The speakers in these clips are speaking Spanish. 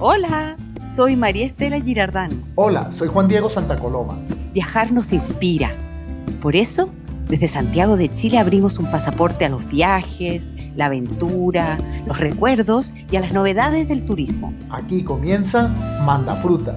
Hola, soy María Estela Girardán. Hola, soy Juan Diego Santa Coloma. Viajar nos inspira. Por eso, desde Santiago de Chile abrimos un pasaporte a los viajes, la aventura, los recuerdos y a las novedades del turismo. Aquí comienza Manda Fruta.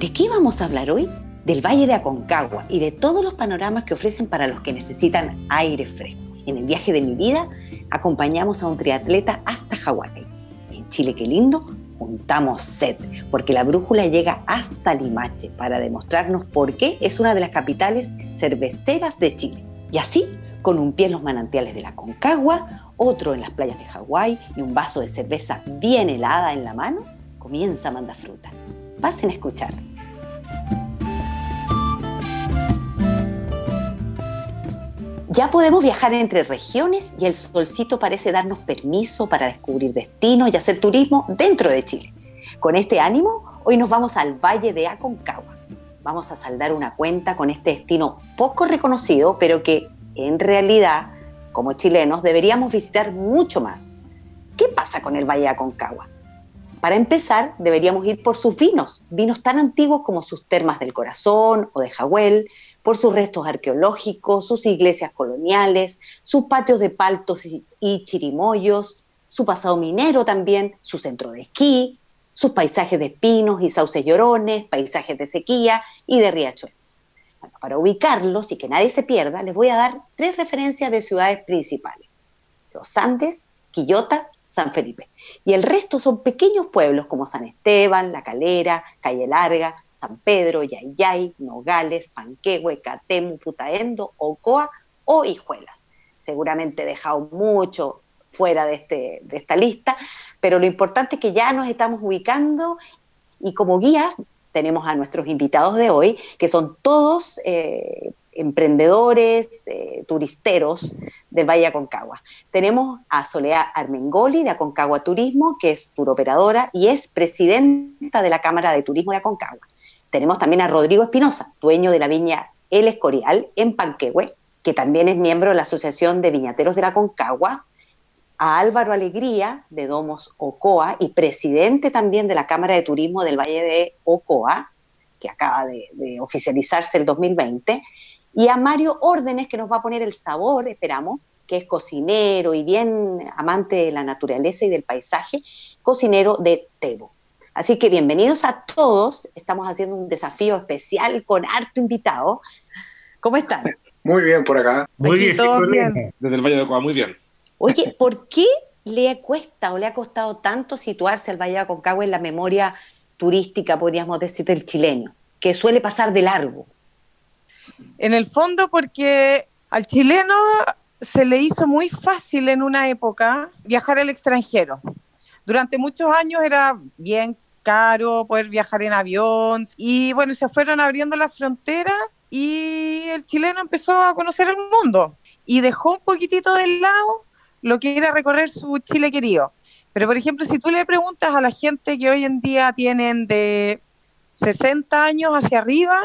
¿De qué vamos a hablar hoy? Del Valle de Aconcagua y de todos los panoramas que ofrecen para los que necesitan aire fresco. En el viaje de mi vida acompañamos a un triatleta hasta Hawái. En Chile, qué lindo, juntamos set, porque la brújula llega hasta Limache para demostrarnos por qué es una de las capitales cerveceras de Chile. Y así, con un pie en los manantiales de la Concagua, otro en las playas de Hawái y un vaso de cerveza bien helada en la mano, comienza Manda Fruta. Pasen a escuchar. Ya podemos viajar entre regiones y el solcito parece darnos permiso para descubrir destinos y hacer turismo dentro de Chile. Con este ánimo, hoy nos vamos al Valle de Aconcagua. Vamos a saldar una cuenta con este destino poco reconocido, pero que en realidad, como chilenos, deberíamos visitar mucho más. ¿Qué pasa con el Valle de Aconcagua? Para empezar, deberíamos ir por sus vinos, vinos tan antiguos como sus termas del corazón o de Jahuel, por sus restos arqueológicos, sus iglesias coloniales, sus patios de paltos y chirimoyos, su pasado minero también, su centro de esquí, sus paisajes de pinos y sauces llorones, paisajes de sequía y de riachuelos. para ubicarlos y que nadie se pierda, les voy a dar tres referencias de ciudades principales. Los Andes, Quillota, San Felipe. Y el resto son pequeños pueblos como San Esteban, La Calera, Calle Larga, San Pedro, Yayay, Nogales, Panquehue, Catemu, Putaendo, Ocoa o Hijuelas. Seguramente he dejado mucho fuera de, este, de esta lista, pero lo importante es que ya nos estamos ubicando y como guías tenemos a nuestros invitados de hoy, que son todos eh, emprendedores, eh, turisteros del Valle Aconcagua. Tenemos a Soledad Armengoli de Aconcagua Turismo, que es turoperadora y es presidenta de la Cámara de Turismo de Aconcagua. Tenemos también a Rodrigo Espinosa, dueño de la viña El Escorial en Panquehue, que también es miembro de la Asociación de Viñateros de la Concagua, a Álvaro Alegría de Domos Ocoa y presidente también de la Cámara de Turismo del Valle de Ocoa, que acaba de, de oficializarse el 2020, y a Mario Órdenes, que nos va a poner el sabor, esperamos, que es cocinero y bien amante de la naturaleza y del paisaje, cocinero de Tebo. Así que bienvenidos a todos. Estamos haciendo un desafío especial con harto invitado. ¿Cómo están? Muy bien por acá. Muy bien, bien. Desde el Valle de Aconcagua, muy bien. Oye, ¿por qué le cuesta o le ha costado tanto situarse al Valle de Aconcagua en la memoria turística, podríamos decir, del chileno, que suele pasar de largo? En el fondo porque al chileno se le hizo muy fácil en una época viajar al extranjero. Durante muchos años era bien caro poder viajar en avión y bueno, se fueron abriendo las fronteras y el chileno empezó a conocer el mundo y dejó un poquitito de lado lo que era recorrer su Chile querido. Pero por ejemplo, si tú le preguntas a la gente que hoy en día tienen de 60 años hacia arriba,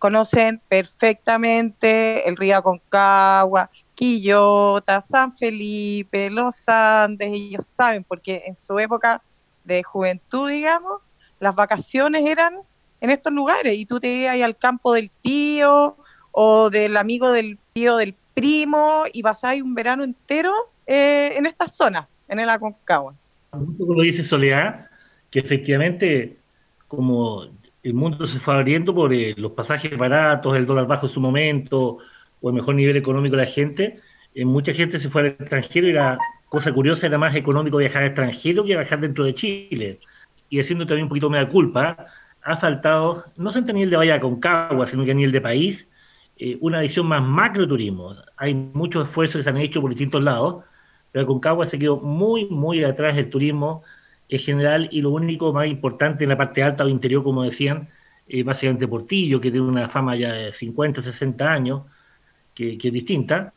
conocen perfectamente el río Aconcagua, Quillota, San Felipe, los Andes, ellos saben, porque en su época de juventud, digamos, las vacaciones eran en estos lugares y tú te ibas al campo del tío o del amigo del tío del primo y pasabas un verano entero eh, en estas zonas, en el Aconcagua. Como dice Soledad, que efectivamente como el mundo se fue abriendo por eh, los pasajes baratos, el dólar bajo en su momento o el mejor nivel económico de la gente, eh, mucha gente se fue al extranjero y la cosa curiosa era más económico viajar extranjero que viajar dentro de Chile y haciendo también un poquito de culpa, ha faltado, no solamente a nivel de Bahía Concagua, sino que a nivel de país, eh, una visión más macro turismo. Hay muchos esfuerzos que se han hecho por distintos lados, pero Concagua se quedó muy, muy atrás del turismo en general y lo único más importante en la parte alta o interior, como decían, eh, básicamente Portillo, que tiene una fama ya de 50, 60 años, que, que es distinta,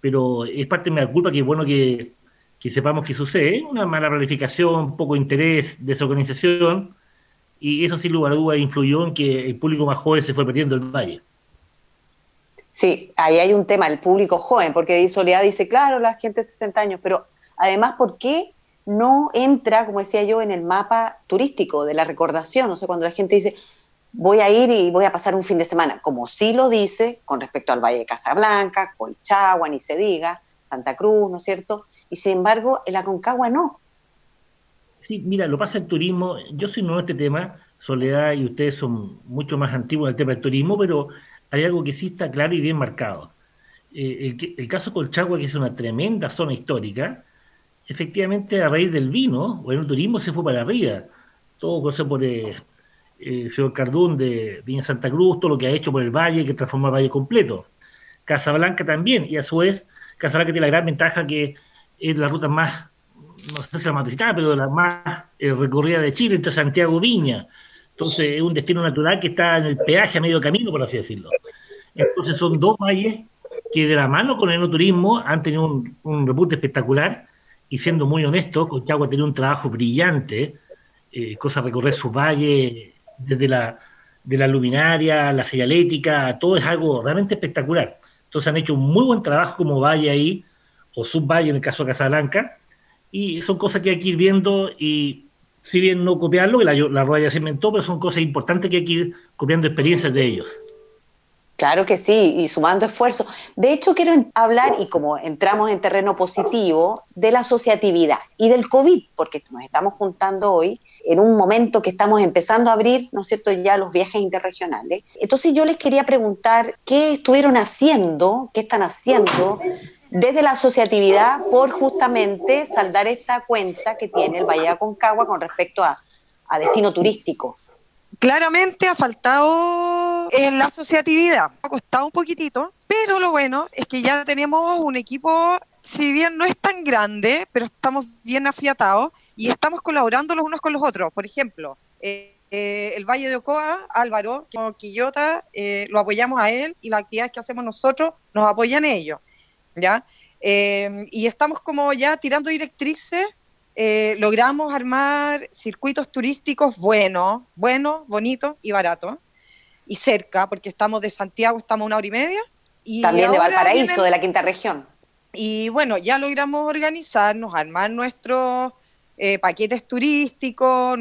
pero es parte de mi culpa que es bueno que que sepamos qué sucede, una mala planificación, poco interés, desorganización, y eso sin lugar a dudas influyó en que el público más joven se fue perdiendo el valle. Sí, ahí hay un tema, el público joven, porque Soledad dice, claro, la gente de 60 años, pero además, ¿por qué no entra, como decía yo, en el mapa turístico de la recordación? O sea, cuando la gente dice, voy a ir y voy a pasar un fin de semana, como sí lo dice con respecto al Valle de Casablanca, Colchagua, ni se diga, Santa Cruz, ¿no es cierto? Y sin embargo, en la Concagua no. Sí, mira, lo pasa el turismo, yo soy nuevo en este tema, Soledad y ustedes son mucho más antiguos en el tema del turismo, pero hay algo que sí está claro y bien marcado. Eh, el, el, caso Colchagua, que es una tremenda zona histórica, efectivamente a raíz del vino o en el turismo se fue para arriba. Todo cosa por eh, el señor Cardún de Viña Santa Cruz, todo lo que ha hecho por el valle, que transformó el valle completo. Casablanca también, y a su vez, Casablanca tiene la gran ventaja que es la ruta más, no sé si la más visitada, pero la más eh, recorrida de Chile, entre Santiago Viña. Entonces es un destino natural que está en el peaje a medio camino, por así decirlo. Entonces son dos valles que de la mano con el enoturismo han tenido un, un repunte espectacular y siendo muy honesto, Conchagua tiene un trabajo brillante, eh, cosa recorrer sus valles desde la, de la luminaria, la señalética, todo es algo realmente espectacular. Entonces han hecho un muy buen trabajo como valle ahí, o subvalle en el caso de Casablanca, y son cosas que hay que ir viendo y si bien no copiarlo, que la, la Rueda ya se inventó, pero son cosas importantes que hay que ir copiando experiencias de ellos. Claro que sí, y sumando esfuerzos. De hecho, quiero hablar, y como entramos en terreno positivo, de la asociatividad y del COVID, porque nos estamos juntando hoy en un momento que estamos empezando a abrir, ¿no es cierto?, ya los viajes interregionales. Entonces yo les quería preguntar qué estuvieron haciendo, qué están haciendo desde la asociatividad por justamente saldar esta cuenta que tiene el Valle de Aconcagua con respecto a, destino turístico. Claramente ha faltado en la asociatividad, ha costado un poquitito, pero lo bueno es que ya tenemos un equipo, si bien no es tan grande, pero estamos bien afiatados y estamos colaborando los unos con los otros. Por ejemplo, eh, eh, el Valle de Ocoa, Álvaro, como Quillota, eh, lo apoyamos a él y las actividades que hacemos nosotros nos apoyan ellos. ¿Ya? Eh, y estamos como ya tirando directrices, eh, logramos armar circuitos turísticos buenos, buenos, bonitos y baratos, y cerca, porque estamos de Santiago, estamos una hora y media. Y También de Valparaíso, de la quinta región. Y bueno, ya logramos organizarnos, armar nuestros eh, paquetes turísticos.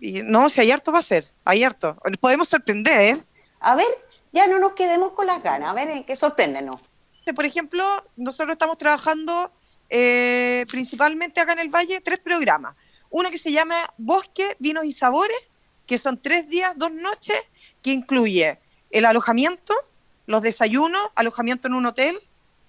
y no, si hay harto va a ser, hay harto. Podemos sorprender. A ver, ya no nos quedemos con las ganas, a ver, ¿en qué sorpréndenos? Por ejemplo, nosotros estamos trabajando eh, principalmente acá en el Valle tres programas. Uno que se llama Bosque, Vinos y Sabores, que son tres días, dos noches, que incluye el alojamiento, los desayunos, alojamiento en un hotel,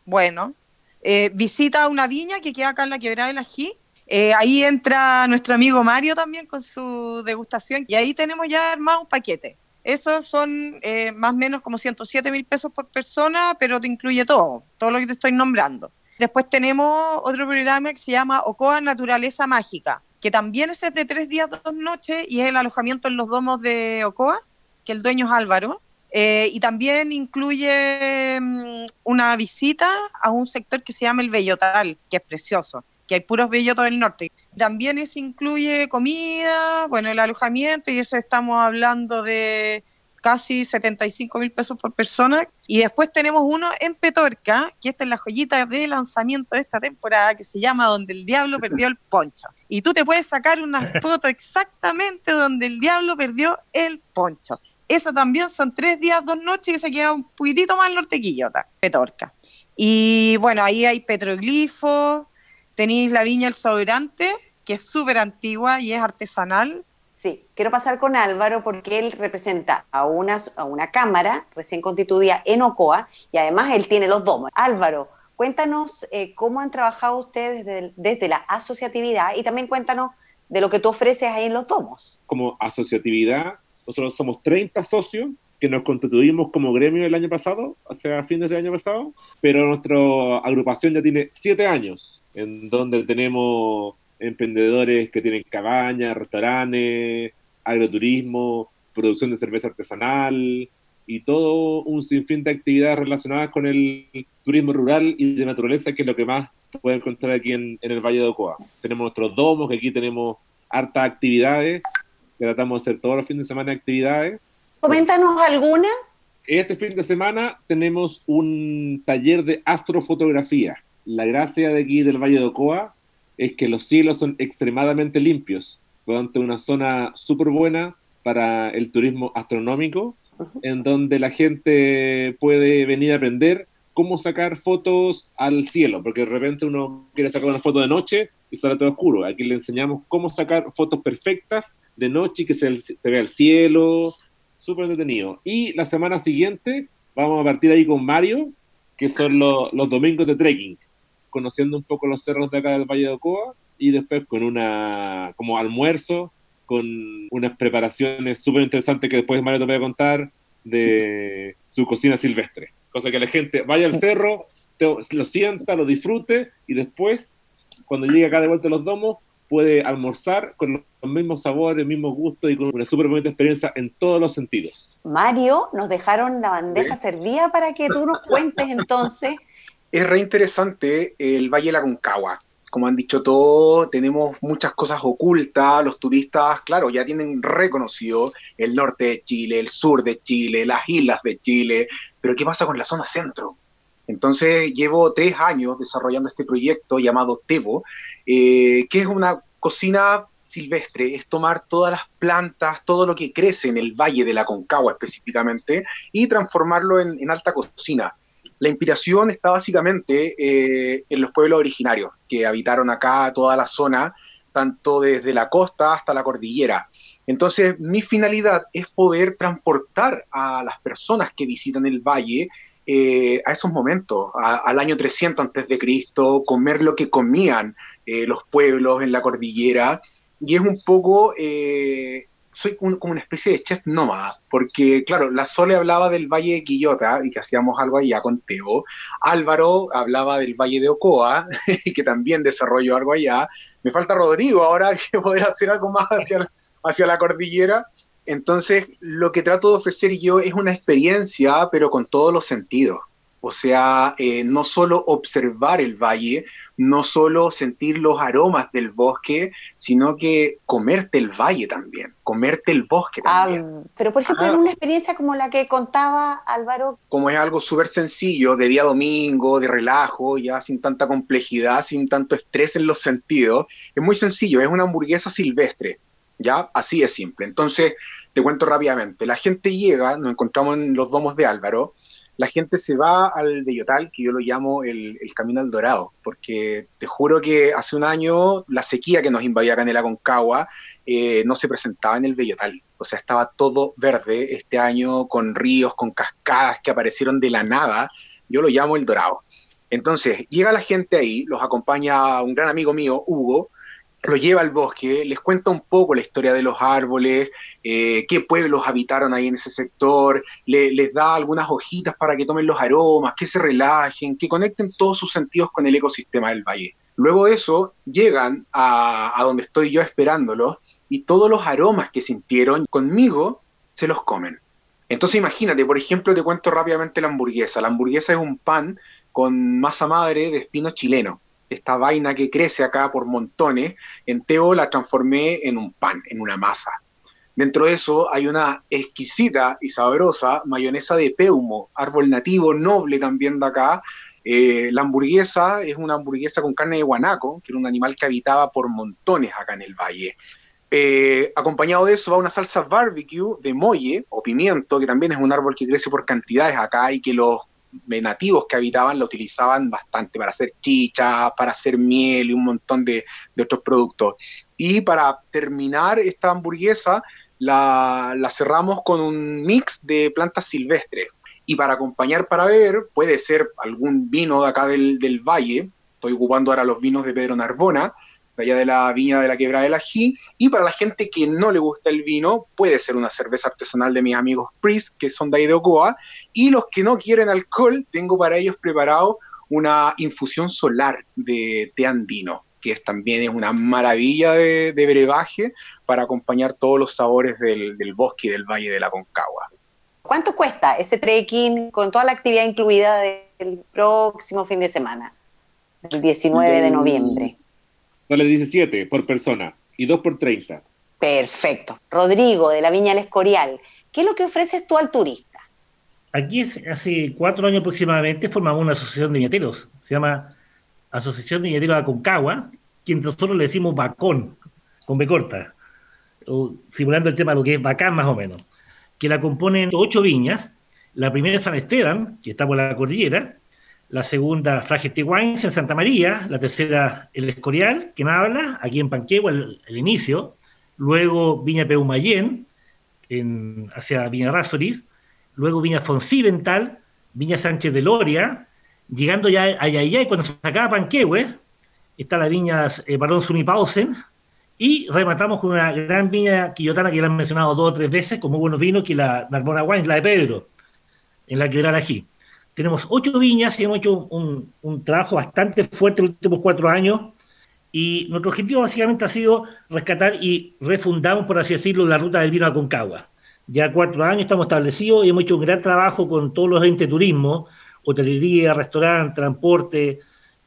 bueno, eh, visita a una viña que queda acá en la quebrada del Ají. Eh, ahí entra nuestro amigo Mario también con su degustación y ahí tenemos ya armado un paquete. Esos son eh, más o menos como 107 mil pesos por persona, pero te incluye todo, todo lo que te estoy nombrando. Después tenemos otro programa que se llama Ocoa Naturaleza Mágica, que también es de tres días, dos noches, y es el alojamiento en los domos de Ocoa, que el dueño es Álvaro. Eh, y también incluye mm, una visita a un sector que se llama el Bellotal, que es precioso que hay puros bellotos del norte. También eso incluye comida, bueno, el alojamiento, y eso estamos hablando de casi 75 mil pesos por persona. Y después tenemos uno en Petorca, que esta es la joyita de lanzamiento de esta temporada, que se llama Donde el Diablo Perdió el Poncho. Y tú te puedes sacar una foto exactamente donde el Diablo perdió el poncho. Eso también son tres días, dos noches, y se queda un poquitito más nortequillota, Petorca. Y bueno, ahí hay petroglifos, Tenéis la viña El Soberante, que es súper antigua y es artesanal. Sí, quiero pasar con Álvaro porque él representa a una, a una cámara recién constituida en Ocoa y además él tiene los domos. Álvaro, cuéntanos eh, cómo han trabajado ustedes desde, desde, la asociatividad y también cuéntanos de lo que tú ofreces ahí en los domos. Como asociatividad, nosotros somos 30 socios que nos constituimos como gremio el año pasado, hacia fines del año pasado, pero nuestra agrupación ya tiene 7 años en donde tenemos emprendedores que tienen cabañas, restaurantes, agroturismo, producción de cerveza artesanal y todo un sinfín de actividades relacionadas con el turismo rural y de naturaleza, que es lo que más puede encontrar aquí en, el Valle de Ocoa. Tenemos nuestros domos, que aquí tenemos hartas actividades, tratamos de hacer todos los fines de semana actividades. Coméntanos alguna Este fin de semana tenemos un taller de astrofotografía. La gracia de aquí del Valle de Ocoa es que los cielos son extremadamente limpios, por lo tanto una zona súper buena para el turismo astronómico, en donde la gente puede venir a aprender cómo sacar fotos al cielo, porque de repente uno quiere sacar una foto de noche y sale todo oscuro. Aquí le enseñamos cómo sacar fotos perfectas de noche y que se, se vea el cielo, súper entretenido. Y la semana siguiente vamos a partir ahí con Mario, que son los domingos de trekking, conociendo un poco los cerros de acá del Valle de Ocoa y después con una como almuerzo, con unas preparaciones súper interesantes que después Mario te voy a contar de su cocina silvestre. Cosa que la gente vaya al cerro, lo sienta, lo disfrute y después, cuando llegue acá de vuelta a los domos, puede almorzar con los mismos sabores, mismos gustos y con una súper bonita experiencia en todos los sentidos. Mario, nos dejaron la bandeja servida para que tú nos cuentes entonces. Es re interesante el Valle de la Concagua. Como han dicho todos, tenemos muchas cosas ocultas. Los turistas, claro, ya tienen reconocido el norte de Chile, el sur de Chile, las islas de Chile. Pero ¿qué pasa con la zona centro? Entonces llevo tres años desarrollando este proyecto llamado Tevo, eh, que es una cocina silvestre, es tomar todas las plantas, todo lo que crece en el Valle de la Concagua específicamente, y transformarlo en, alta cocina. La inspiración está básicamente eh, en los pueblos originarios que habitaron acá toda la zona, tanto desde la costa hasta la cordillera. Entonces, mi finalidad es poder transportar a las personas que visitan el valle eh, a esos momentos, al año 300 antes de Cristo, comer lo que comían eh, los pueblos en la cordillera, y es un poco, soy como una especie de chef nómada, porque claro, la Sole hablaba del Valle de Quillota y que hacíamos algo allá con Teo, Álvaro hablaba del Valle de Ocoa y que también desarrolló algo allá, me falta Rodrigo ahora que poder hacer algo más hacia, hacia la cordillera, entonces lo que trato de ofrecer yo es una experiencia, pero con todos los sentidos. O sea, eh, no solo observar el valle, no solo sentir los aromas del bosque, sino que comerte el valle también, comerte el bosque ah, también. pero por ejemplo, en una experiencia como la que contaba Álvaro. Como es algo súper sencillo, de día domingo, de relajo, ya sin tanta complejidad, sin tanto estrés en los sentidos, es muy sencillo, es una hamburguesa silvestre, ya así es simple. Entonces, te cuento rápidamente, la gente llega, nos encontramos en los domos de Álvaro, la gente se va al Bellotal, que yo lo llamo el, Camino al Dorado, porque te juro que hace un año la sequía que nos invadía acá en eh, no se presentaba en el Bellotal. O sea, estaba todo verde este año, con ríos, con cascadas que aparecieron de la nada. Yo lo llamo el Dorado. Entonces, llega la gente ahí, los acompaña un gran amigo mío, Hugo, lo lleva al bosque, les cuenta un poco la historia de los árboles, eh, qué pueblos habitaron ahí en ese sector, les da algunas hojitas para que tomen los aromas, que se relajen, que conecten todos sus sentidos con el ecosistema del valle. Luego de eso, llegan a, a donde estoy yo esperándolos y todos los aromas que sintieron conmigo se los comen. Entonces imagínate, por ejemplo, te cuento rápidamente la hamburguesa. La hamburguesa es un pan con masa madre de espino chileno esta vaina que crece acá por montones, en Teo la transformé en un pan, en una masa. Dentro de eso hay una exquisita y sabrosa mayonesa de peumo, árbol nativo noble también de acá. Eh, la hamburguesa es una hamburguesa con carne de guanaco, que era un animal que habitaba por montones acá en el valle. Eh, acompañado de eso va una salsa barbecue de molle o pimiento, que también es un árbol que crece por cantidades acá y que los nativos que habitaban la utilizaban bastante para hacer chicha, para hacer miel y un montón de, otros productos. Y para terminar esta hamburguesa, la, cerramos con un mix de plantas silvestres. Y para acompañar para beber, puede ser algún vino de acá del, del valle, estoy ocupando ahora los vinos de Pedro Narbona, allá de la viña de la quebrada del ají. Y para la gente que no le gusta el vino, puede ser una cerveza artesanal de mis amigos Priest, que son de ahí de Ocoa. Y los que no quieren alcohol, tengo para ellos preparado una infusión solar de té andino, que es, también es una maravilla de, brebaje para acompañar todos los sabores del, del bosque y del valle de la Concagua. ¿Cuánto cuesta ese trekking con toda la actividad incluida del próximo fin de semana, el 19 de noviembre? Sale 17 por persona y 2 por 30. Perfecto. Rodrigo, de la Viña El Escorial, ¿qué es lo que ofreces tú al turista? aquí hace cuatro años aproximadamente formamos una asociación de viñeteros, se llama Asociación de Viñeteros de Aconcagua, que nosotros le decimos Bacón, con B corta, simulando el tema de lo que es Bacán más o menos, que la componen ocho viñas, la primera es San Esteban, que está por la cordillera, la segunda Fragete Wines en Santa María, la tercera El Escorial, que me habla, aquí en Panquegua, el, inicio, luego Viña Peumayén, hacia Viña Rásoris, luego Viña Foncidental, Viña Sánchez de Loria, llegando ya a y cuando se acaba Panquehue, está la viña eh, Barón Sunipausen, y rematamos con una gran viña quillotana que ya han mencionado dos o tres veces, con muy buenos vinos, que la Narbona Wines, la de Pedro, en la que la aquí. Tenemos ocho viñas y hemos hecho un, trabajo bastante fuerte en los últimos cuatro años, y nuestro objetivo básicamente ha sido rescatar y refundar, por así decirlo, la ruta del vino a Concagua. Ya cuatro años estamos establecidos y hemos hecho un gran trabajo con todos los entes de turismo, hotelería, restaurante, transporte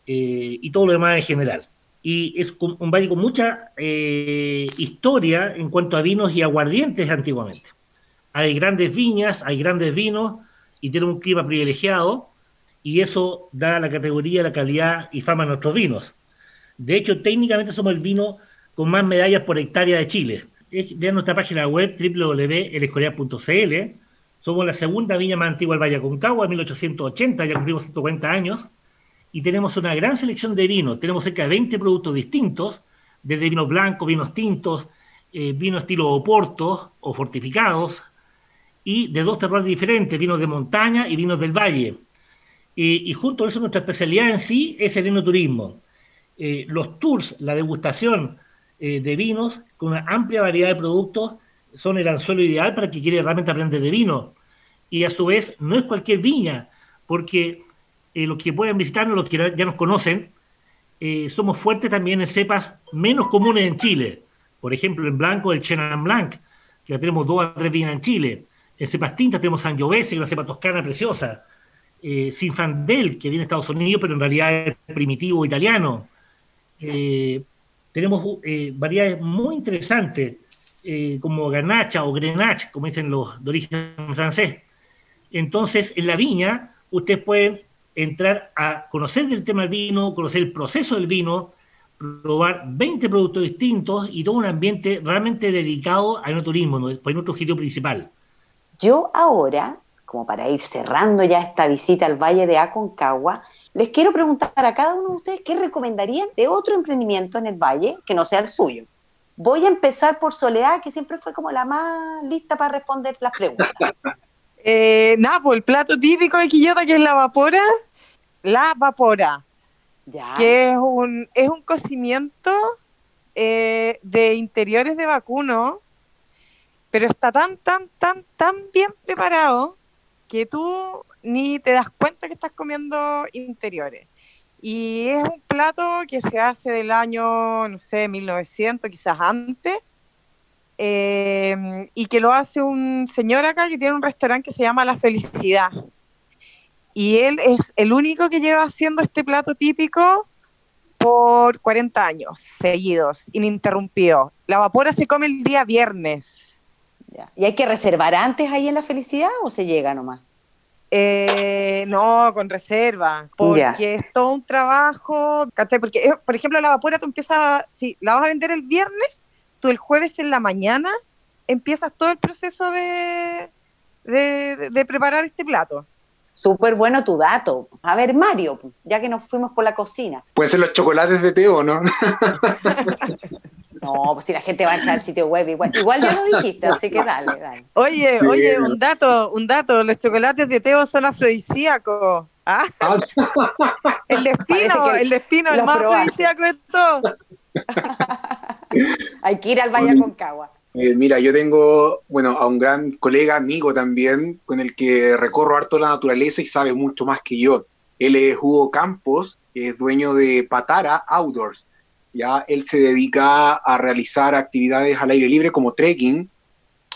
eh, y todo lo demás en general. Y es un valle con mucha eh, historia en cuanto a vinos y aguardientes antiguamente. Hay grandes viñas, hay grandes vinos y tiene un clima privilegiado y eso da la categoría, la calidad y fama a nuestros vinos. De hecho, técnicamente somos el vino con más medallas por hectárea de Chile vean nuestra página web www.elescorial.cl. Somos la segunda viña más antigua del Valle Aconcagua, 1880, ya cumplimos 140 años, y tenemos una gran selección de vinos. Tenemos cerca de 20 productos distintos, desde vinos blancos, vinos tintos, eh, vinos estilo Oporto o fortificados, y de dos terroirs diferentes, vinos de montaña y vinos del valle. y junto a eso nuestra especialidad en sí es el enoturismo. Eh, los tours, la degustación, eh, de vinos con una amplia variedad de productos son el anzuelo ideal para quien quiere realmente aprender de vino. Y a su vez, no es cualquier viña, porque eh, los que pueden visitarnos, los que ya nos conocen, eh, somos fuertes también en cepas menos comunes en Chile. Por ejemplo, en blanco, el Chenin Blanc, que tenemos dos o tres viñas en Chile. En cepas tintas tenemos Sangiovese, que una cepa toscana preciosa. Sinfandel, que viene de Estados Unidos, pero en realidad es primitivo italiano tenemos eh, variedades muy interesantes, eh, como Garnacha o Grenache, como dicen los de origen francés. Entonces, en la viña, ustedes pueden entrar a conocer del tema del vino, conocer el proceso del vino, probar 20 productos distintos y todo un ambiente realmente dedicado al turismo, ¿no? nuestro objetivo principal. Yo ahora, como para ir cerrando ya esta visita al Valle de Aconcagua, les quiero preguntar a cada uno de ustedes qué recomendarían de otro emprendimiento en el valle que no sea el suyo. Voy a empezar por Soledad, que siempre fue como la más lista para responder las preguntas. eh, nada, pues el plato típico de Quillota, que es la vapora, la vapora, ya. que es un, es un cocimiento eh, de interiores de vacuno, pero está tan, tan, tan, tan bien preparado que tú ni te das cuenta que estás comiendo interiores. Y es un plato que se hace del año, no sé, 1900, quizás antes, em, y que lo hace un señor acá que tiene un restaurante que se llama La Felicidad. Y él es el único que lleva haciendo este plato típico por 40 años seguidos, ininterrumpido. La vapora se come el día viernes. ¿Y hay que reservar antes ahí en La Felicidad o se llega nomás? Eh, no, con reserva, porque es todo un trabajo, Porque, eh, por ejemplo, la vapora tú empiezas, si la vas a vender el viernes, tú el jueves en la mañana empiezas todo el proceso de, de, preparar este plato. Súper bueno tu dato. A ver, Mario, ya que nos fuimos por la cocina. Pueden ser los chocolates de Teo, ¿no? No, pues si la gente va a entrar al sitio web, igual, igual ya lo dijiste, así que dale, dale. Oye, oye, un dato, un dato, los chocolates de Teo son afrodisíacos. ¿Ah? ah. El destino, el destino, el más afrodisíaco de todo. Hay que ir al Valle Concagua. Eh, mira, yo tengo, bueno, a un gran colega, amigo también, con el que recorro harto la naturaleza y sabe mucho más que yo. Él es Hugo Campos, es dueño de Patara Outdoors ya él se dedica a realizar actividades al aire libre como trekking,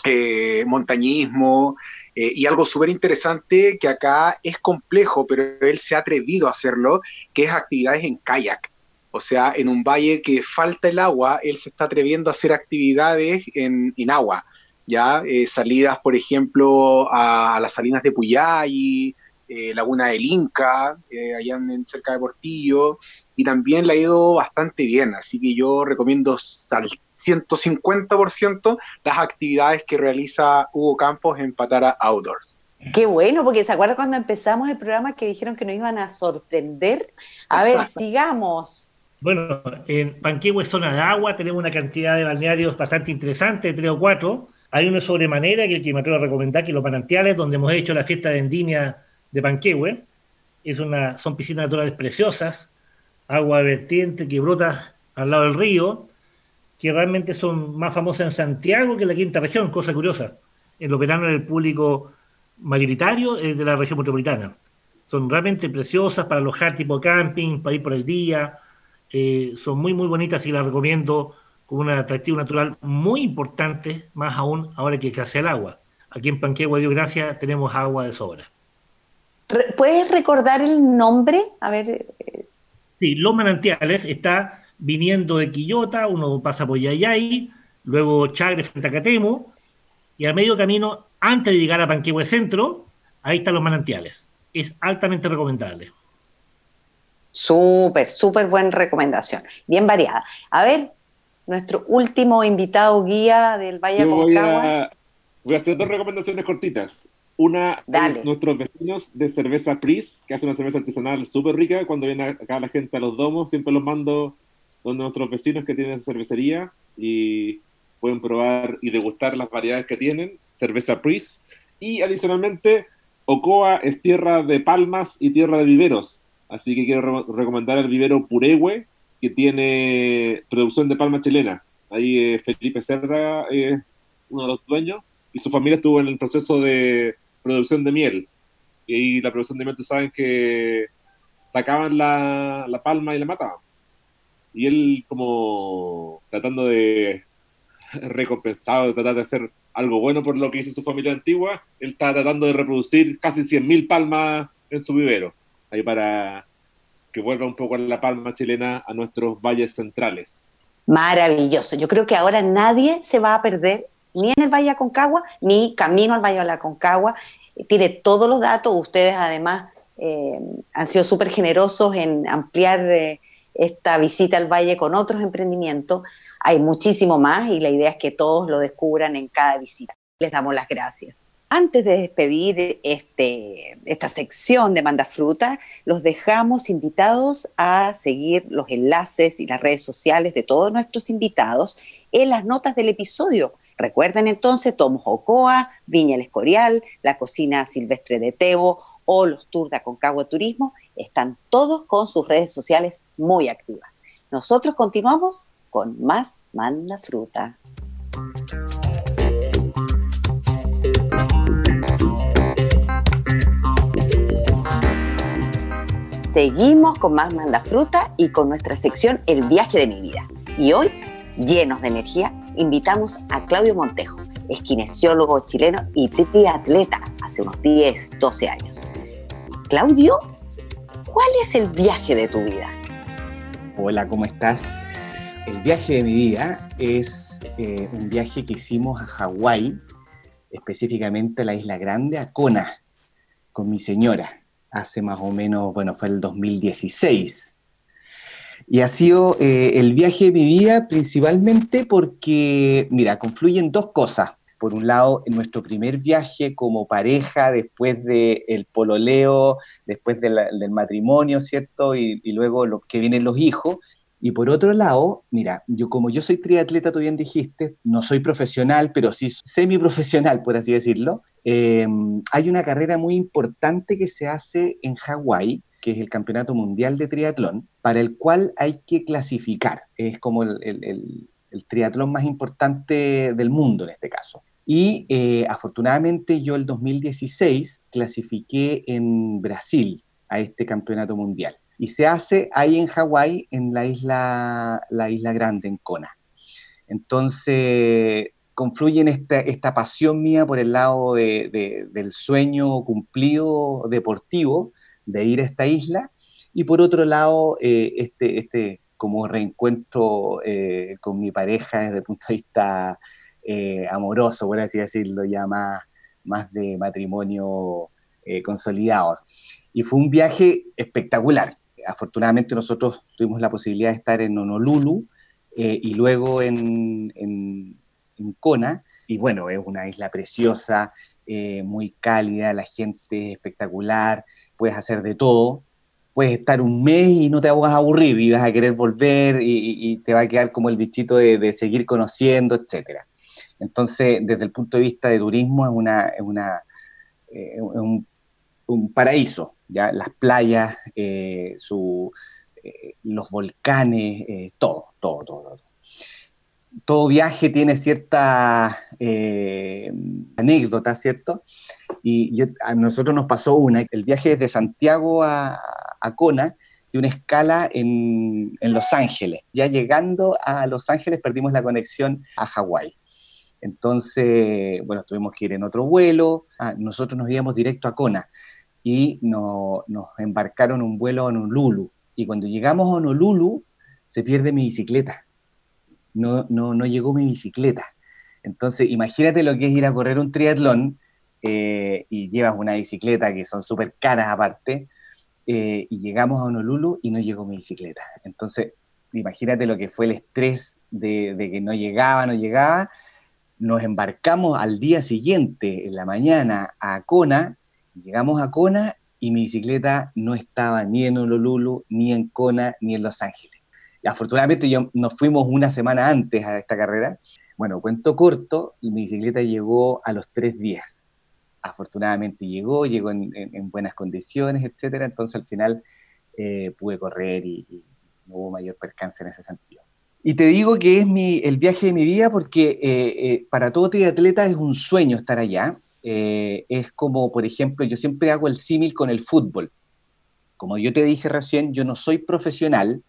eh, montañismo eh, y algo súper interesante que acá es complejo, pero él se ha atrevido a hacerlo, que es actividades en kayak. O sea, en un valle que falta el agua, él se está atreviendo a hacer actividades en, agua. ya eh, salidas, por ejemplo, a, las salinas de Puyay, eh, Laguna del Inca, eh, allá en, cerca de Portillo, y también le ha ido bastante bien, así que yo recomiendo al 150% las actividades que realiza Hugo Campos en Patara Outdoors. Qué bueno, porque se acuerda cuando empezamos el programa que dijeron que nos iban a sorprender. A ver, sigamos. Bueno, en Panquehue, zona de agua, tenemos una cantidad de balnearios bastante interesante, tres o cuatro. Hay uno sobremanera que, que me atrevo a recomendar, que los manantiales, donde hemos hecho la fiesta de Endinia de Panquehue. Es una, son piscinas naturales preciosas, agua vertiente que brota al lado del río, que realmente son más famosas en Santiago que en la quinta región, cosa curiosa. En los veranos el público mayoritario es de la región metropolitana. Son realmente preciosas para alojar tipo camping, para ir por el día. Eh, son muy, muy bonitas y las recomiendo con un atractivo natural muy importante, más aún ahora que escasea el agua. Aquí en Panquehue, Dios gracias, tenemos agua de sobra. ¿Puedes recordar el nombre? A ver. Eh. Sí, Los Manantiales está viniendo de Quillota, uno pasa por Yayay, luego Chagre frente a Catemo, y a medio camino, antes de llegar a Panquehue Centro, ahí están los manantiales. Es altamente recomendable. Súper, súper buena recomendación. Bien variada. A ver, nuestro último invitado guía del Valle Aconcagua. Voy a hacer dos recomendaciones cortitas. Una es nuestros vecinos de cerveza Pris, que hace una cerveza artesanal súper rica. Cuando viene acá la gente a los domos, siempre los mando donde nuestros vecinos que tienen cervecería y pueden probar y degustar las variedades que tienen. Cerveza Pris. Y adicionalmente, Ocoa es tierra de palmas y tierra de viveros. Así que quiero recomendar el vivero Purehue, que tiene producción de palma chilena. Ahí eh, Felipe Cerda es uno de los dueños y su familia estuvo en el proceso de producción de miel. Y la producción de miel, tú saben que sacaban la, la palma y la mataban. Y él como tratando de recompensar, de tratar de hacer algo bueno por lo que hizo su familia antigua, él está tratando de reproducir casi 100.000 palmas en su vivero, ahí para que vuelva un poco la palma chilena a nuestros valles centrales. Maravilloso. Yo creo que ahora nadie se va a perder ni en el Valle Aconcagua, ni camino al Valle de la Concagua. Tiene todos los datos. Ustedes además eh, han sido súper generosos en ampliar eh, esta visita al Valle con otros emprendimientos. Hay muchísimo más y la idea es que todos lo descubran en cada visita. Les damos las gracias. Antes de despedir este, esta sección de Manda Fruta, los dejamos invitados a seguir los enlaces y las redes sociales de todos nuestros invitados en las notas del episodio Recuerden entonces Tomos Ocoa, Viña El Escorial, la cocina silvestre de Tebo o los tours de Aconcagua Turismo, están todos con sus redes sociales muy activas. Nosotros continuamos con más Manda Fruta. Seguimos con más Manda Fruta y con nuestra sección El viaje de mi vida. Y hoy llenos de energía, invitamos a Claudio Montejo, es kinesiólogo chileno y triatleta hace unos 10, 12 años. Claudio, ¿cuál es el viaje de tu vida? Hola, ¿cómo estás? El viaje de mi vida es eh, un viaje que hicimos a Hawái, específicamente a la Isla Grande, a Kona, con mi señora. Hace más o menos, bueno, fue el 2016 y ha sido eh, el viaje de mi vida principalmente porque, mira, confluyen dos cosas. Por un lado, en nuestro primer viaje como pareja, después del pololeo, después del matrimonio, ¿cierto? Y, luego lo que vienen los hijos. Y por otro lado, mira, yo como yo soy triatleta, tú bien dijiste, no soy profesional, pero sí semi-profesional, por así decirlo, eh, hay una carrera muy importante que se hace en Hawái, que es el Campeonato Mundial de Triatlón, para el cual hay que clasificar. Es como el, triatlón más importante del mundo en este caso. Y eh, afortunadamente yo el 2016 clasifiqué en Brasil a este campeonato mundial. Y se hace ahí en Hawái, en la isla, la isla grande, en Kona. Entonces, confluyen esta, esta pasión mía por el lado del sueño cumplido deportivo de ir a esta isla, y por otro lado, eh, este, este como reencuentro eh, con mi pareja desde el punto de vista eh, amoroso, por así decirlo, ya más, más de matrimonio consolidado. Y fue un viaje espectacular. Afortunadamente nosotros tuvimos la posibilidad de estar en Honolulu y luego en, en, en Kona, y bueno, es una isla preciosa, muy cálida, la gente espectacular, puedes hacer de todo, puedes estar un mes y no te vas a aburrir y vas a querer volver y, te va a quedar como el bichito de, seguir conociendo, etc. Entonces, desde el punto de vista de turismo, es, una, una, eh, un, paraíso, ¿ya? Las playas, eh, su, eh, los volcanes, todo, todo, todo, todo. Viaje tiene cierta anécdota, ¿cierto? Y a nosotros nos pasó una, el viaje desde Santiago a, a Kona de una escala en, Los Ángeles. Ya llegando a Los Ángeles perdimos la conexión a Hawái. Entonces, bueno, tuvimos que ir en otro vuelo. Ah, nosotros nos íbamos directo a Kona y nos embarcaron un vuelo a Honolulu. Y cuando llegamos a Honolulu, se pierde mi bicicleta. No, no, no llegó mi bicicleta. Entonces, imagínate lo que es ir a correr un triatlón eh, y llevas una bicicleta que son súper caras aparte, eh, y llegamos a Honolulu y no llegó mi bicicleta. Entonces, imagínate lo que fue el estrés de, que no llegaba, no llegaba. Nos embarcamos al día siguiente, en la mañana, a Kona, llegamos a Kona y mi bicicleta no estaba ni en Honolulu, ni en Kona, ni en Los Ángeles. Y afortunadamente yo, nos fuimos una semana antes a esta carrera. Bueno, cuento corto, y mi bicicleta llegó a los tres días afortunadamente llegó, llegó en, buenas condiciones, etcétera, entonces al final eh, pude correr y, no hubo mayor percance en ese sentido. Y te digo que es mi, el viaje de mi vida porque eh, eh, para todo triatleta es un sueño estar allá. es como, por ejemplo, yo siempre hago el símil con el fútbol. Como yo te dije recién, yo no soy profesional,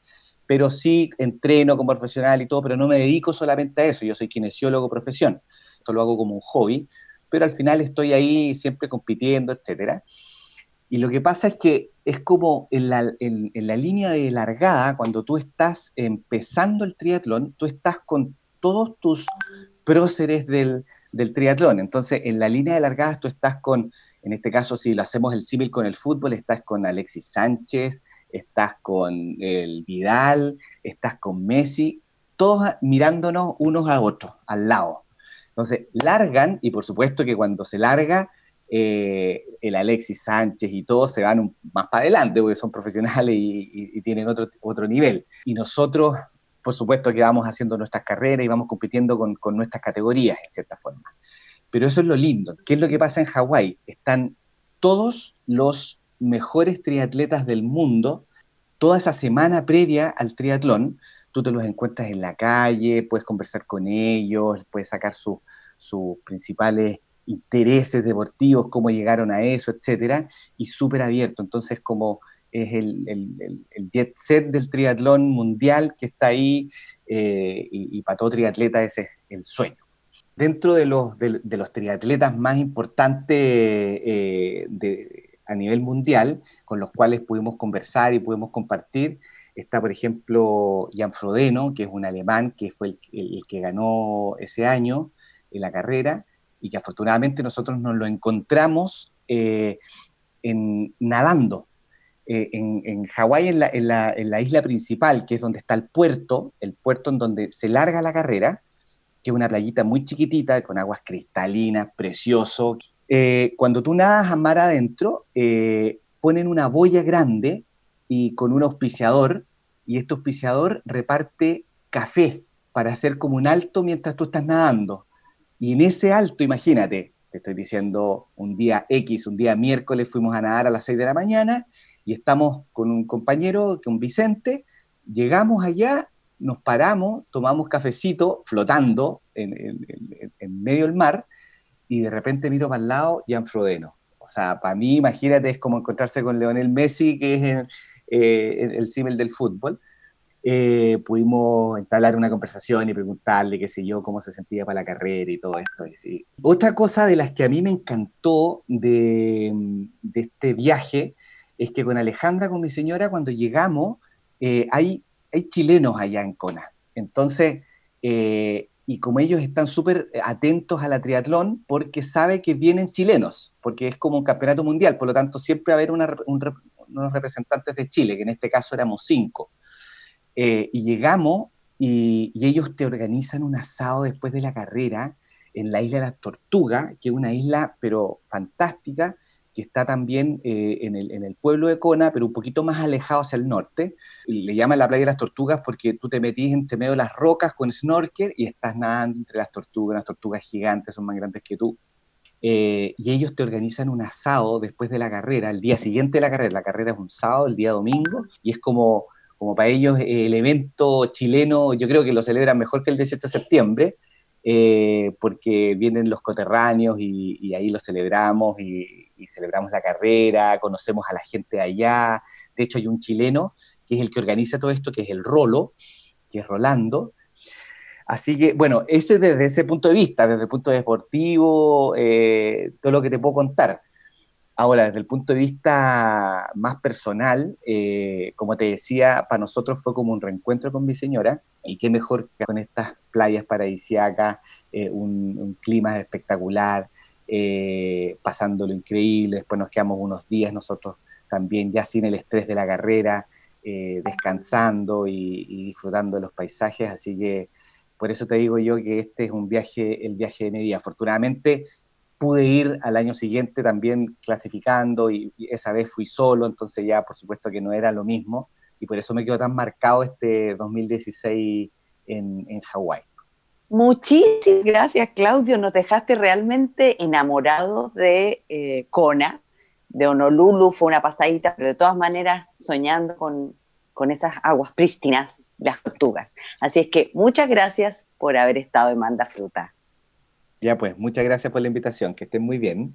pero sí entreno como profesional y todo, pero no me dedico solamente a eso. Yo soy kinesiólogo profesión. Esto lo hago como un hobby pero al final estoy ahí siempre compitiendo, etcétera. Y lo que pasa es que es como en la, en, la, línea de largada, cuando tú estás empezando el triatlón, tú estás con todos tus próceres del, del triatlón. Entonces, en la línea de largada tú estás con, en este caso, si lo hacemos el símil con el fútbol, estás con Alexis Sánchez, estás con el Vidal, estás con Messi, todos mirándonos unos a otros, al lado. Entonces, largan, y por supuesto que cuando se larga, eh, el Alexis Sánchez y todos se van más para adelante, porque son profesionales y, tienen otro, otro nivel. Y nosotros, por supuesto que vamos haciendo nuestras carreras y vamos compitiendo con, con nuestras categorías, en cierta forma. Pero eso es lo lindo. ¿Qué es lo que pasa en Hawái? Están todos los mejores triatletas del mundo, toda esa semana previa al triatlón, tú te los encuentras en la calle, puedes conversar con ellos, puedes sacar sus principales intereses deportivos, cómo llegaron a eso, etcétera, y súper abierto. Entonces, como es el, jet set del triatlón mundial que está ahí, eh, y, para todo triatleta ese es el sueño. Dentro de los, de, los triatletas más importantes eh, a nivel mundial, con los cuales pudimos conversar y pudimos compartir, Está, por ejemplo, Jan Frodeno, que es un alemán que fue el, que ganó ese año en la carrera y que afortunadamente nosotros nos lo encontramos eh, en, nadando. Eh, en, en Hawái, en la, isla principal, que es donde está el puerto, el puerto en donde se larga la carrera, que es una playita muy chiquitita, con aguas cristalinas, precioso. Eh, cuando tú nadas a mar adentro, ponen una boya grande y con un auspiciador, y este auspiciador reparte café para hacer como un alto mientras tú estás nadando. Y en ese alto, imagínate, te estoy diciendo un día X, un día miércoles fuimos a nadar a las 6 de la mañana y estamos con un compañero, con Vicente, llegamos allá, nos paramos, tomamos cafecito flotando en medio del mar y de repente miro para el lado Jan Frodeno. O sea, para mí, imagínate, es como encontrarse con Leonel Messi, que es eh, el símil del fútbol, eh, pudimos entablar una conversación y preguntarle, qué sé yo, cómo se sentía para la carrera y todo esto. Otra cosa de las que a mí me encantó de, este viaje es que con Alejandra, con mi señora, cuando llegamos, eh, hay, hay chilenos allá en Kona. Entonces, y como ellos están súper atentos a la triatlón, porque sabe que vienen chilenos, porque es como un campeonato mundial, por lo tanto siempre va a haber unos representantes de Chile, que en este caso éramos cinco. Eh, y llegamos y, ellos te organizan un asado después de la carrera en la isla de las Tortugas, que es una isla pero fantástica, que está también eh, en, el, pueblo de Kona, pero un poquito más alejado hacia el norte. Le llaman la playa de las tortugas porque tú te metís entre medio de las rocas con snorkel y estás nadando entre las tortugas, las tortugas gigantes son más grandes que tú. Eh, y ellos te organizan un asado después de la carrera, el día siguiente de la carrera. La carrera es un sábado, el día domingo, y es como, como para ellos el evento chileno, yo creo que lo celebran mejor que el 18 de septiembre, eh, porque vienen los coterráneos y, y ahí lo celebramos y, y celebramos la carrera, conocemos a la gente de allá. De hecho, hay un chileno que es el que organiza todo esto, que es el Rolo, que es Rolando. Así que, bueno, ese desde ese punto de vista, desde el punto deportivo, eh, todo lo que te puedo contar. Ahora, desde el punto de vista más personal, eh, como te decía, para nosotros fue como un reencuentro con mi señora, y qué mejor que con estas playas paradisíacas, eh, un, un, clima espectacular, eh, pasando lo increíble, después nos quedamos unos días nosotros también ya sin el estrés de la carrera, eh, descansando y, disfrutando de los paisajes, así que por eso te digo yo que este es un viaje, el viaje de mi vida. Afortunadamente pude ir al año singente también clasificando y, esa vez fui solo, entonces ya por supuesto que no era lo mismo y por eso me quedó tan marcado este 2016 en, en Hawái. Muchísimas gracias, Claudio. Nos dejaste realmente enamorados de eh, Kona, de Honolulu. Fue una pasadita, pero de todas maneras soñando con, con esas aguas prístinas, las tortugas. Así es que muchas gracias por haber estado en Manda Fruta. Ya pues, muchas gracias por la invitación. Que estén muy bien.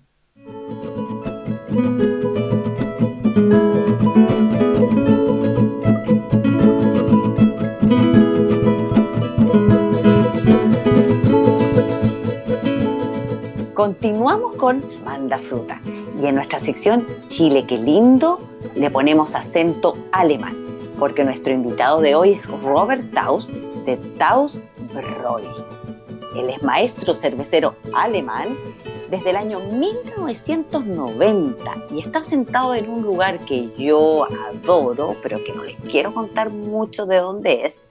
Continuamos con Manda Fruta y en nuestra sección Chile, qué lindo, le ponemos acento alemán, porque nuestro invitado de hoy es Robert Taus de Taus Broi. Él es maestro cervecero alemán desde el año 1990 y está sentado en un lugar que yo adoro, pero que no les quiero contar mucho de dónde es.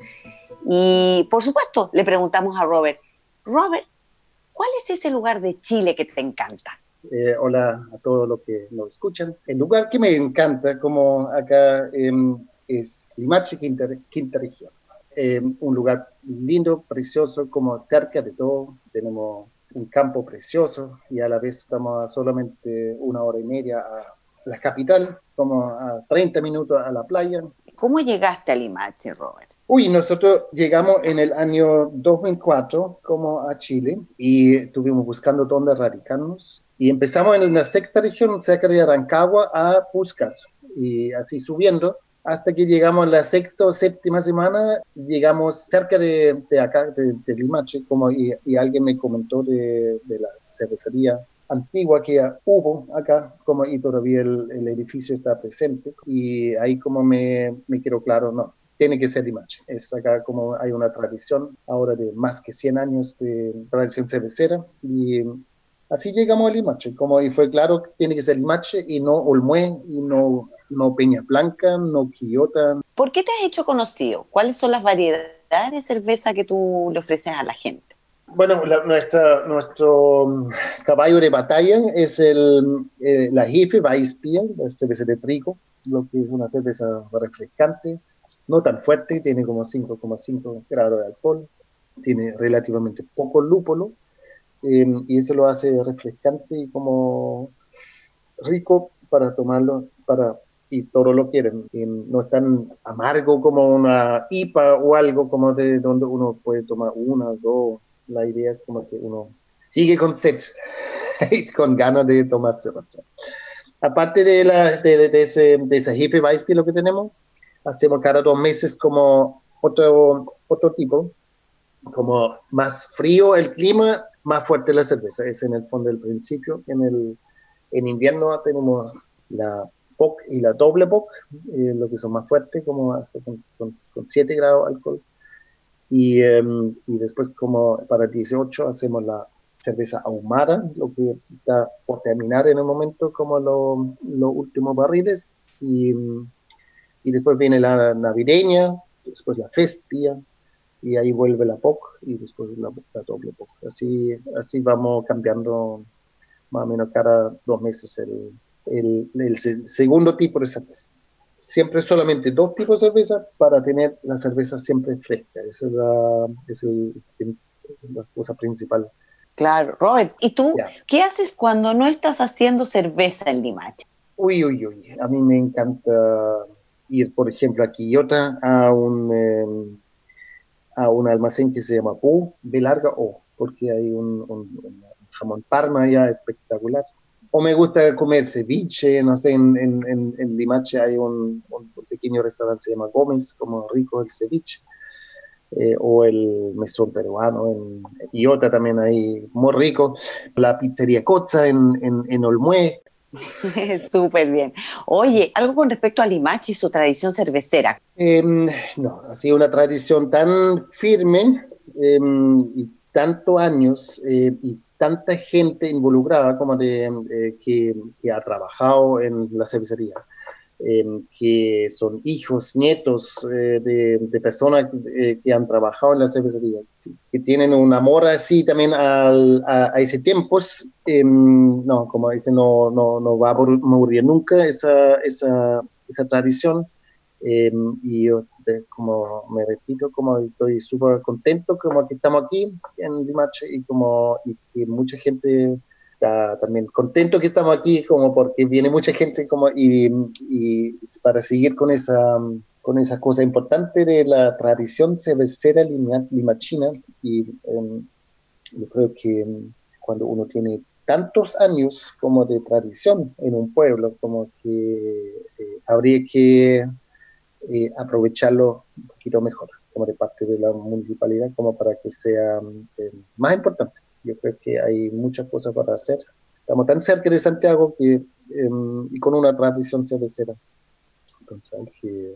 Y por supuesto, le preguntamos a Robert, Robert, ¿Cuál es ese lugar de Chile que te encanta? Eh, hola a todos los que nos escuchan. El lugar que me encanta, como acá, em, es Limache, Quinta, Quinta Región. Em, un lugar lindo, precioso, como cerca de todo. Tenemos un campo precioso y a la vez estamos a solamente una hora y media a la capital, como a 30 minutos a la playa. ¿Cómo llegaste a Limache, Robert? Uy, nosotros llegamos en el año 2004 como a Chile y estuvimos buscando dónde radicarnos y empezamos en la sexta región, cerca de Arancagua, a buscar y así subiendo hasta que llegamos la sexta o séptima semana, llegamos cerca de, de acá, de, Limache, como y, alguien me comentó de, de, la cervecería antigua que hubo acá, como y todavía el, el edificio está presente. Y ahí como me, me quedó claro, no, tiene que ser Limache. Es acá como hay una tradición ahora de más que 100 años de tradición cervecera y así llegamos a Limache, como y fue claro tiene que ser Limache y no Olmué y no, no Peña Blanca, no Quillota. ¿Por qué te has hecho conocido? ¿Cuáles son las variedades de cerveza que tú le ofreces a la gente? Bueno, nuestra, nuestro mm, caballo de batalla es el, eh, la Jefe Weissbier, la cerveza de trigo, lo que es una cerveza refrescante, no tan fuerte, tiene como 5,5 grados de alcohol, tiene relativamente poco lúpulo, em, y eso lo hace refrescante y como rico para tomarlo, para y todos lo quieren. no es tan amargo como una IPA o algo como de donde uno puede tomar una, dos. La idea es como que uno sigue con sed y con ganas de tomarse. Aparte de, la, de, de, ese, de esa hippie lo que tenemos, hacemos cada dos meses como otro, otro tipo, como más frío el clima, más fuerte la cerveza. Es en el fondo el principio. En, el, en invierno tenemos la POC y la doble POC, eh, lo que son más fuertes, como hasta con, con, 7 grados de alcohol. Y, em, y después como para el 18 hacemos la cerveza ahumada, lo que está por terminar en el momento como los últimos barriles. Y, y después viene la navideña, después la festía, y ahí vuelve la POC y después la, doble POC. Así, así vamos cambiando más o menos cada dos meses el, el, el segundo tipo de cerveza. Siempre solamente dos tipos de cerveza para tener la cerveza siempre fresca. Esa es la, es la cosa principal. Claro, Robert, ¿y tú qué haces cuando no estás haciendo cerveza en Limache? Uy, uy, uy, a mí me encanta ir, por ejemplo, a Quillota a un, em, a un almacén que se llama Pu, de larga O, porque hay un, jamón parma allá espectacular. O me gusta comer ceviche, no sé, en, en, en, Limache hay un, un, pequeño restaurante se llama Gómez, como rico el ceviche. Eh, o el mesón peruano en Quillota también hay muy rico. La pizzería Coza en, en, en Olmué, Súper bien. Oye, algo con respecto a Limache y su tradición cervecera. Em, no, ha sido una tradición tan firme em, y tantos años eh, y tanta gente involucrada como de, eh, que, ha trabajado en la cervecería. Em, que son hijos, nietos eh, de, personas eh, que han trabajado en la cervecería, que tienen un amor así también a, ese tiempo, em, no, como dice, no, no, no va a morir nunca esa, esa, esa tradición. Em, y yo, como me repito, como estoy súper contento como que estamos aquí en Limache y como y mucha gente también contento que estamos aquí, como porque viene mucha gente como y, para seguir con esa con esa cosa importante de la tradición cervecera limachina y em, yo creo que em, cuando uno tiene tantos años como de tradición en un pueblo, como que eh, habría que eh, aprovecharlo un poquito mejor, como de parte de la municipalidad, como para que sea em, más importante. Yo creo que hay muchas cosas para hacer. Estamos tan cerca de Santiago que, em, y con una tradición cervecera. Entonces hay que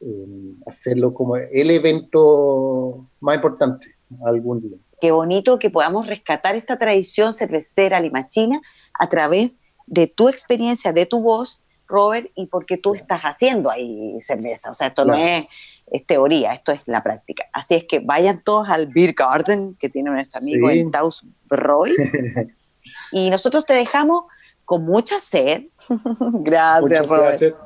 em, hacerlo como el evento más importante algún día. Qué bonito que podamos rescatar esta tradición cervecera limachina a través de tu experiencia, de tu voz, Robert, y porque tú estás haciendo ahí cerveza. O sea, esto no es es teoría, esto es la práctica. Así es que vayan todos al Beer Garden que tiene nuestro amigo en Taus Broy. y nosotros te dejamos con mucha sed. gracias, Robert. Gracias.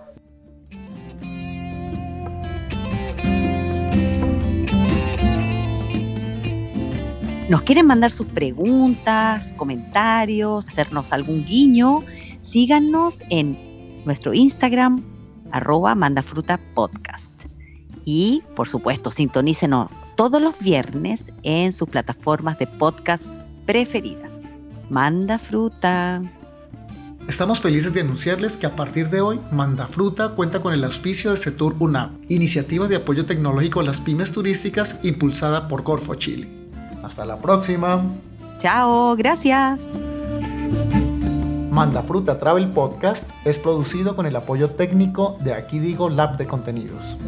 nos quieren mandar sus preguntas, comentarios, hacernos algún guiño, síganos en nuestro Instagram, arroba mandafrutapodcast. Y, por supuesto, sintonícenos todos los viernes en sus plataformas de podcast preferidas. Manda fruta. Estamos felices de anunciarles que a partir de hoy, Manda Fruta cuenta con el auspicio de Setur UNAM, iniciativa de apoyo tecnológico a las pymes turísticas impulsada por Corfo Chile. Hasta la próxima. Chao, gracias. Manda Fruta Travel Podcast es producido con el apoyo técnico de Aquí Digo Lab de Contenidos.